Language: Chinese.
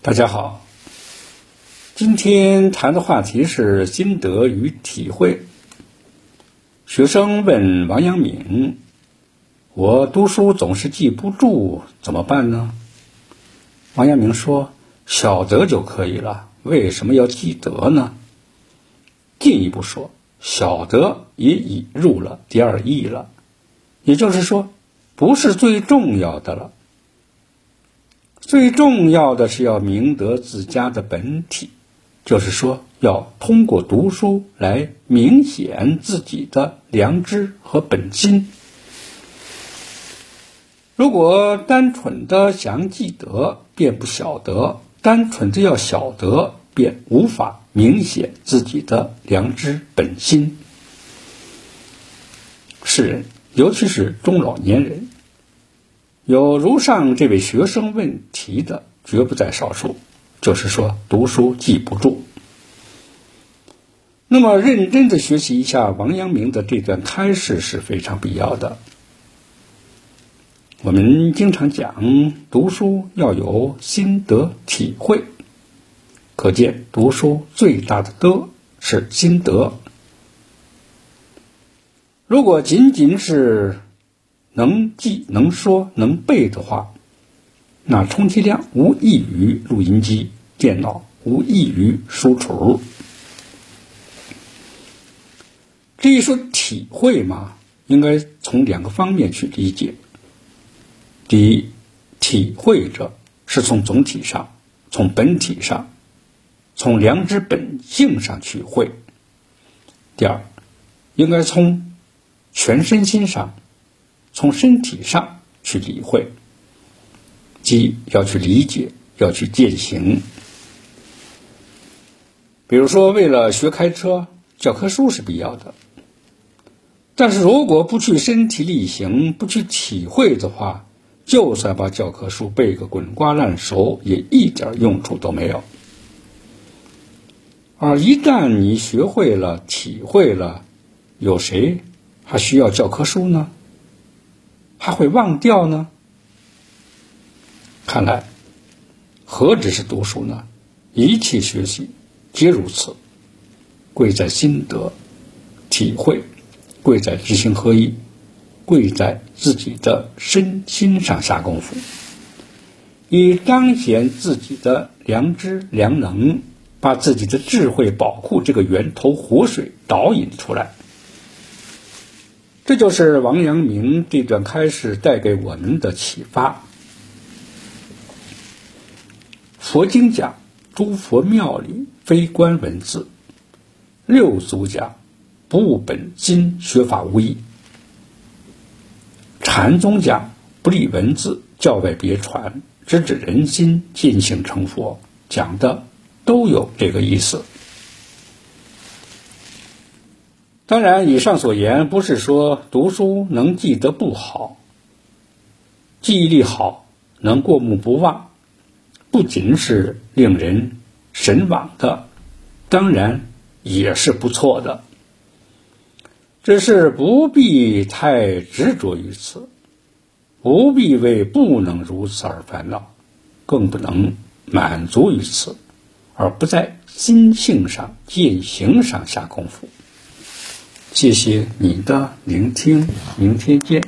大家好，今天谈的话题是心得与体会。学生问王阳明：“我读书总是记不住，怎么办呢？”王阳明说：“晓得就可以了，为什么要记得呢？”进一步说，晓得也已入了第二义了，也就是说，不是最重要的了。最重要的是要明得自家的本体，就是说，要通过读书来明显自己的良知和本心。如果单纯的想记得，便不晓得；单纯的要晓得，便无法明显自己的良知本心。世人，尤其是中老年人。有如上这位学生问题的，绝不在少数。就是说，读书记不住。那么，认真的学习一下王阳明的这段开示是非常必要的。我们经常讲，读书要有心得体会，可见读书最大的德是心得。如果仅仅是能记、能说、能背的话，那充其量无异于录音机、电脑，无异于书橱。至于说体会嘛，应该从两个方面去理解。第一，体会者是从总体上、从本体上、从良知本性上去会；第二，应该从全身心上。从身体上去理会，即要去理解，要去践行。比如说，为了学开车，教科书是必要的。但是如果不去身体力行，不去体会的话，就算把教科书背个滚瓜烂熟，也一点用处都没有。而一旦你学会了、体会了，有谁还需要教科书呢？还会忘掉呢？看来何止是读书呢？一切学习皆如此，贵在心得体会，贵在知行合一，贵在自己的身心上下功夫，以彰显自己的良知良能，把自己的智慧宝库这个源头活水导引出来。这就是王阳明这段开示带给我们的启发。佛经讲诸佛庙里非观文字，六祖讲不悟本心学法无益，禅宗讲不立文字教外别传，直指人心尽性成佛，讲的都有这个意思。当然，以上所言不是说读书能记得不好，记忆力好，能过目不忘，不仅是令人神往的，当然也是不错的。只是不必太执着于此，不必为不能如此而烦恼，更不能满足于此，而不在心性上、践行上下功夫。谢谢你的聆听，明天见。